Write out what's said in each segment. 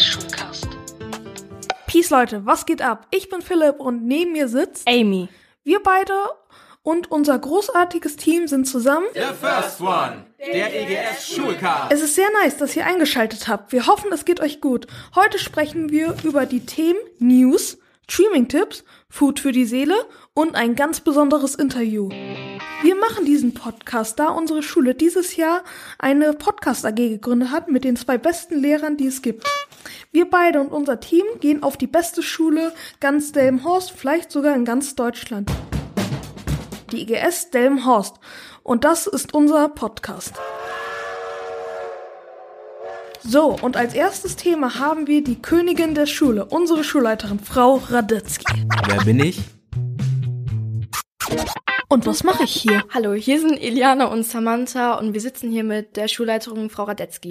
Schulcast. Peace Leute, was geht ab? Ich bin Philipp und neben mir sitzt Amy. wir beide und unser großartiges Team sind zusammen. The first one, der EGS Schulcast. Es ist sehr nice, dass ihr eingeschaltet habt. Wir hoffen, es geht euch gut. Heute sprechen wir über die Themen News, Streaming-Tipps, Food für die Seele und ein ganz besonderes Interview. Wir machen diesen Podcast, da unsere Schule dieses Jahr eine Podcast AG gegründet hat mit den zwei besten Lehrern, die es gibt. Wir beide und unser Team gehen auf die beste Schule ganz Delmenhorst, vielleicht sogar in ganz Deutschland. Die IGS Delmenhorst. Und das ist unser Podcast. So, und als erstes Thema haben wir die Königin der Schule, unsere Schulleiterin, Frau Radetzky. Wer bin ich? Und was mache ich hier? Hallo, hier sind Eliana und Samantha und wir sitzen hier mit der Schulleiterin Frau Radetzky.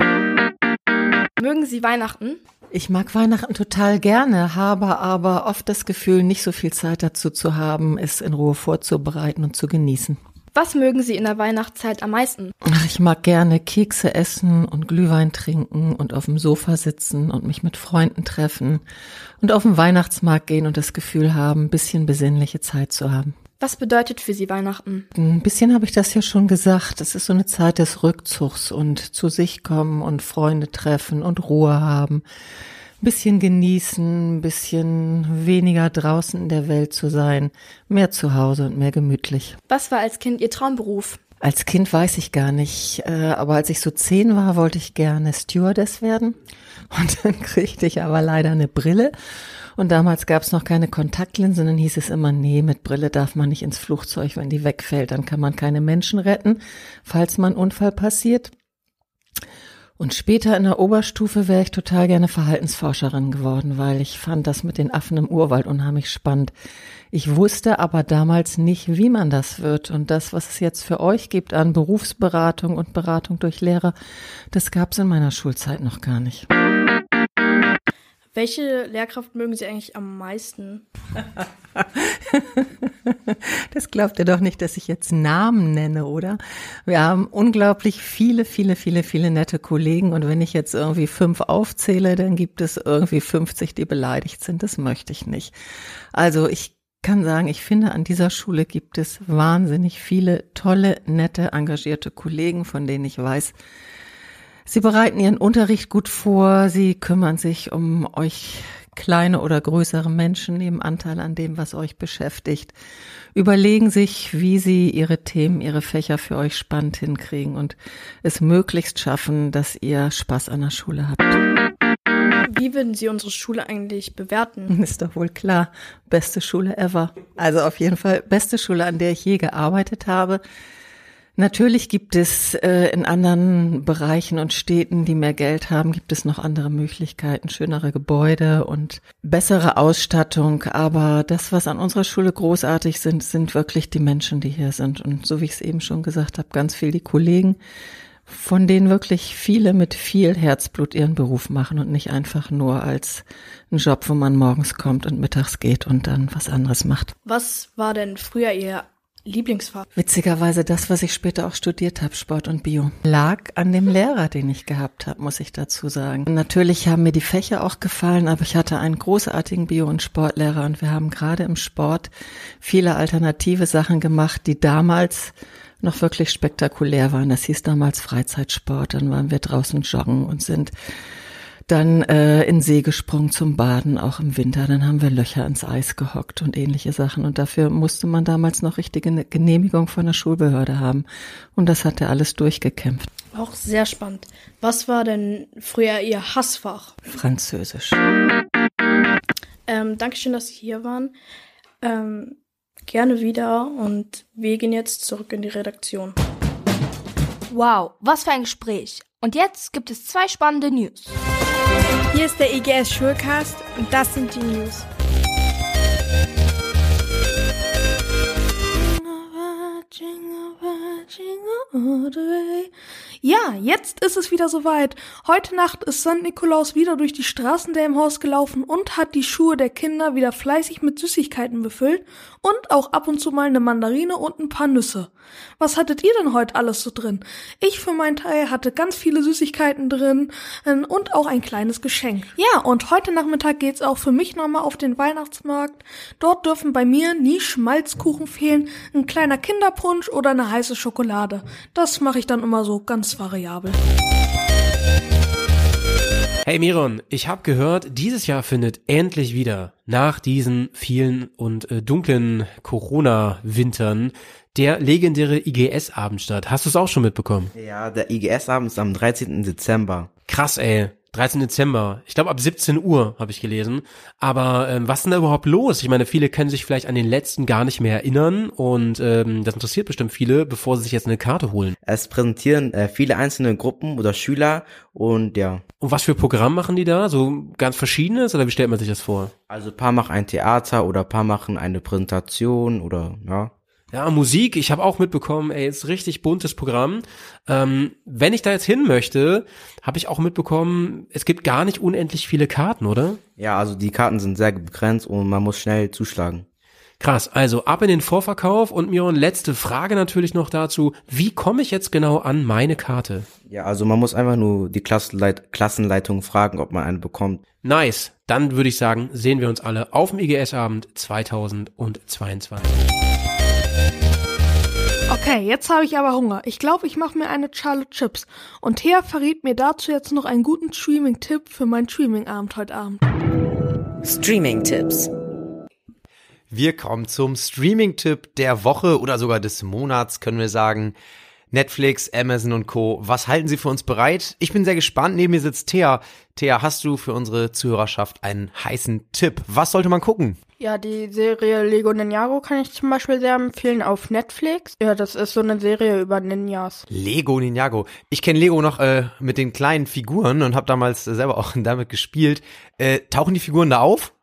Mögen Sie Weihnachten? Ich mag Weihnachten total gerne, habe aber oft das Gefühl, nicht so viel Zeit dazu zu haben, es in Ruhe vorzubereiten und zu genießen. Was mögen Sie in der Weihnachtszeit am meisten? Ach, ich mag gerne Kekse essen und Glühwein trinken und auf dem Sofa sitzen und mich mit Freunden treffen und auf den Weihnachtsmarkt gehen und das Gefühl haben, ein bisschen besinnliche Zeit zu haben. Was bedeutet für Sie Weihnachten? Ein bisschen habe ich das ja schon gesagt. Es ist so eine Zeit des Rückzugs und zu sich kommen und Freunde treffen und Ruhe haben. Ein bisschen genießen, ein bisschen weniger draußen in der Welt zu sein, mehr zu Hause und mehr gemütlich. Was war als Kind Ihr Traumberuf? Als Kind weiß ich gar nicht, äh, aber als ich so zehn war, wollte ich gerne Stewardess werden. Und dann kriegte ich aber leider eine Brille. Und damals gab es noch keine Kontaktlinsen, dann hieß es immer, nee, mit Brille darf man nicht ins Flugzeug, wenn die wegfällt, dann kann man keine Menschen retten, falls mal ein Unfall passiert. Und später in der Oberstufe wäre ich total gerne Verhaltensforscherin geworden, weil ich fand das mit den Affen im Urwald unheimlich spannend. Ich wusste aber damals nicht, wie man das wird. Und das, was es jetzt für euch gibt an Berufsberatung und Beratung durch Lehrer, das gab es in meiner Schulzeit noch gar nicht. Welche Lehrkraft mögen Sie eigentlich am meisten? Das glaubt ihr doch nicht, dass ich jetzt Namen nenne, oder? Wir haben unglaublich viele, viele, viele, viele nette Kollegen und wenn ich jetzt irgendwie fünf aufzähle, dann gibt es irgendwie 50, die beleidigt sind. Das möchte ich nicht. Also ich kann sagen, ich finde, an dieser Schule gibt es wahnsinnig viele tolle, nette, engagierte Kollegen, von denen ich weiß, Sie bereiten Ihren Unterricht gut vor, Sie kümmern sich um euch kleine oder größere Menschen, nehmen Anteil an dem, was euch beschäftigt, überlegen sich, wie Sie Ihre Themen, Ihre Fächer für euch spannend hinkriegen und es möglichst schaffen, dass ihr Spaß an der Schule habt. Wie würden Sie unsere Schule eigentlich bewerten? Ist doch wohl klar, beste Schule ever. Also auf jeden Fall beste Schule, an der ich je gearbeitet habe. Natürlich gibt es äh, in anderen Bereichen und Städten, die mehr Geld haben, gibt es noch andere Möglichkeiten, schönere Gebäude und bessere Ausstattung. Aber das, was an unserer Schule großartig sind, sind wirklich die Menschen, die hier sind. Und so wie ich es eben schon gesagt habe, ganz viel die Kollegen, von denen wirklich viele mit viel Herzblut ihren Beruf machen und nicht einfach nur als ein Job, wo man morgens kommt und mittags geht und dann was anderes macht. Was war denn früher Ihr Lieblingsfach? Witzigerweise das, was ich später auch studiert habe, Sport und Bio, lag an dem Lehrer, den ich gehabt habe, muss ich dazu sagen. Natürlich haben mir die Fächer auch gefallen, aber ich hatte einen großartigen Bio- und Sportlehrer und wir haben gerade im Sport viele alternative Sachen gemacht, die damals noch wirklich spektakulär waren. Das hieß damals Freizeitsport. Dann waren wir draußen joggen und sind dann äh, in See gesprungen zum Baden, auch im Winter. Dann haben wir Löcher ins Eis gehockt und ähnliche Sachen. Und dafür musste man damals noch richtige Genehmigung von der Schulbehörde haben. Und das hat er alles durchgekämpft. Auch sehr spannend. Was war denn früher Ihr Hassfach? Französisch. Ähm, Dankeschön, dass Sie hier waren. Ähm, gerne wieder und wir gehen jetzt zurück in die Redaktion. Wow, was für ein Gespräch. Und jetzt gibt es zwei spannende News. Hier ist der EGS Schulcast und das sind die News. all the way. Ja, jetzt ist es wieder soweit. Heute Nacht ist St. Nikolaus wieder durch die Straßen der im Haus gelaufen und hat die Schuhe der Kinder wieder fleißig mit Süßigkeiten befüllt und auch ab und zu mal eine Mandarine und ein paar Nüsse. Was hattet ihr denn heute alles so drin? Ich für meinen Teil hatte ganz viele Süßigkeiten drin äh, und auch ein kleines Geschenk. Ja, und heute Nachmittag geht's auch für mich nochmal auf den Weihnachtsmarkt. Dort dürfen bei mir nie Schmalzkuchen fehlen, ein kleiner Kinderpunsch oder eine heiße Schokolade. Das mache ich dann immer so ganz variabel. Hey Miron, ich habe gehört, dieses Jahr findet endlich wieder nach diesen vielen und äh, dunklen Corona-Wintern der legendäre IGS-Abend statt. Hast du es auch schon mitbekommen? Ja, der IGS-Abend ist am 13. Dezember. Krass, ey. 13. Dezember. Ich glaube ab 17 Uhr habe ich gelesen. Aber ähm, was ist denn da überhaupt los? Ich meine, viele können sich vielleicht an den letzten gar nicht mehr erinnern und ähm, das interessiert bestimmt viele, bevor sie sich jetzt eine Karte holen. Es präsentieren äh, viele einzelne Gruppen oder Schüler und ja. Und was für Programm machen die da? So ganz verschiedenes oder wie stellt man sich das vor? Also paar machen ein Theater oder paar machen eine Präsentation oder ja. Ja, Musik, ich habe auch mitbekommen, ey, ist richtig buntes Programm. Ähm, wenn ich da jetzt hin möchte, habe ich auch mitbekommen, es gibt gar nicht unendlich viele Karten, oder? Ja, also die Karten sind sehr begrenzt und man muss schnell zuschlagen. Krass, also ab in den Vorverkauf und Miron, letzte Frage natürlich noch dazu. Wie komme ich jetzt genau an meine Karte? Ja, also man muss einfach nur die Klassenleit Klassenleitung fragen, ob man eine bekommt. Nice, dann würde ich sagen, sehen wir uns alle auf dem IGS-Abend 2022. Okay, jetzt habe ich aber Hunger. Ich glaube, ich mache mir eine Charlotte Chips. Und Thea verriet mir dazu jetzt noch einen guten Streaming-Tipp für meinen Streaming-Abend heute Abend. Streaming-Tipps. Wir kommen zum Streaming-Tipp der Woche oder sogar des Monats, können wir sagen. Netflix, Amazon und Co. Was halten Sie für uns bereit? Ich bin sehr gespannt. Neben mir sitzt Thea. Thea, hast du für unsere Zuhörerschaft einen heißen Tipp? Was sollte man gucken? Ja, die Serie Lego Ninjago kann ich zum Beispiel sehr empfehlen auf Netflix. Ja, das ist so eine Serie über Ninjas. Lego Ninjago. Ich kenne Lego noch äh, mit den kleinen Figuren und habe damals selber auch damit gespielt. Äh, tauchen die Figuren da auf?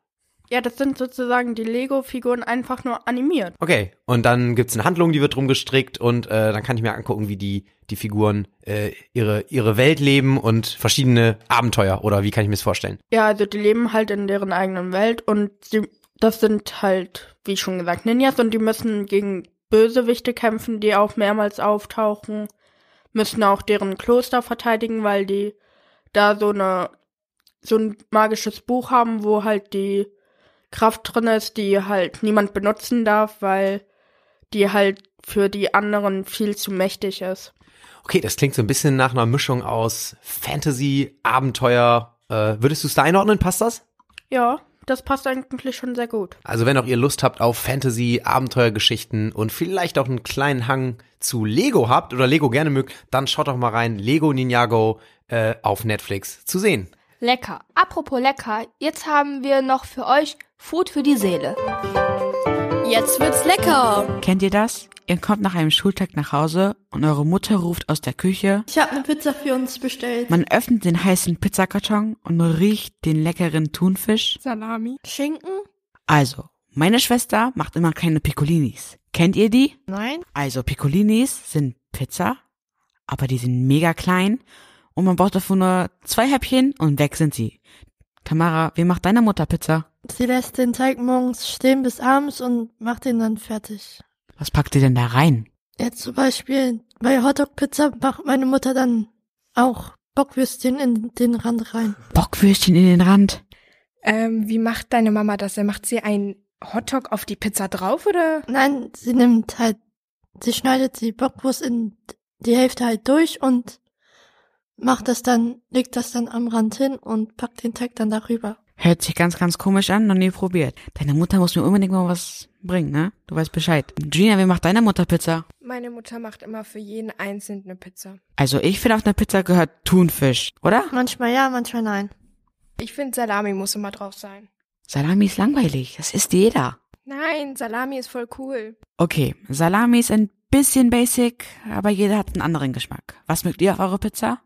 Ja, das sind sozusagen die Lego-Figuren einfach nur animiert. Okay, und dann gibt's eine Handlung, die wird drum gestrickt und äh, dann kann ich mir angucken, wie die die Figuren äh, ihre ihre Welt leben und verschiedene Abenteuer oder wie kann ich mir das vorstellen? Ja, also die leben halt in deren eigenen Welt und sie, das sind halt, wie schon gesagt, Ninjas und die müssen gegen Bösewichte kämpfen, die auch mehrmals auftauchen, müssen auch deren Kloster verteidigen, weil die da so eine so ein magisches Buch haben, wo halt die Kraft drin ist, die halt niemand benutzen darf, weil die halt für die anderen viel zu mächtig ist. Okay, das klingt so ein bisschen nach einer Mischung aus Fantasy, Abenteuer. Äh, würdest du es da einordnen? Passt das? Ja, das passt eigentlich schon sehr gut. Also wenn auch ihr Lust habt auf Fantasy, Abenteuergeschichten und vielleicht auch einen kleinen Hang zu Lego habt oder Lego gerne mögt, dann schaut doch mal rein. Lego Ninjago äh, auf Netflix zu sehen. Lecker. Apropos lecker, jetzt haben wir noch für euch Food für die Seele. Jetzt wird's lecker. Kennt ihr das? Ihr kommt nach einem Schultag nach Hause und eure Mutter ruft aus der Küche. Ich habe eine Pizza für uns bestellt. Man öffnet den heißen Pizzakarton und riecht den leckeren Thunfisch. Salami. Schinken? Also, meine Schwester macht immer kleine Piccolinis. Kennt ihr die? Nein. Also, Piccolinis sind Pizza, aber die sind mega klein und man braucht davon nur zwei Häppchen und weg sind sie. Tamara, wie macht deine Mutter Pizza? Sie lässt den Teig morgens stehen bis abends und macht ihn dann fertig. Was packt ihr denn da rein? Jetzt zum Beispiel bei Hotdog-Pizza macht meine Mutter dann auch Bockwürstchen in den Rand rein. Bockwürstchen in den Rand? Ähm, wie macht deine Mama das? Macht sie ein Hotdog auf die Pizza drauf oder? Nein, sie nimmt halt, sie schneidet die Bockwurst in die Hälfte halt durch und macht das dann, legt das dann am Rand hin und packt den Teig dann darüber. Hört sich ganz, ganz komisch an, noch nie probiert. Deine Mutter muss mir unbedingt mal was bringen, ne? Du weißt Bescheid. Gina, wie macht deine Mutter Pizza? Meine Mutter macht immer für jeden einzeln eine Pizza. Also ich finde, auf einer Pizza gehört Thunfisch, oder? Manchmal ja, manchmal nein. Ich finde, Salami muss immer drauf sein. Salami ist langweilig, das isst jeder. Nein, Salami ist voll cool. Okay, Salami ist ein bisschen basic, aber jeder hat einen anderen Geschmack. Was mögt ihr auf eure Pizza?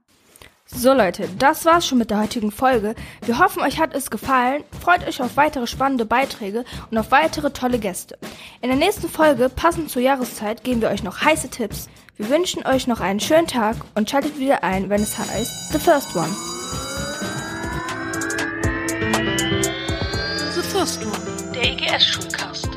So Leute, das war's schon mit der heutigen Folge. Wir hoffen, euch hat es gefallen. Freut euch auf weitere spannende Beiträge und auf weitere tolle Gäste. In der nächsten Folge, passend zur Jahreszeit, geben wir euch noch heiße Tipps. Wir wünschen euch noch einen schönen Tag und schaltet wieder ein, wenn es heißt The First One. The First One, der EGS-Schulcast.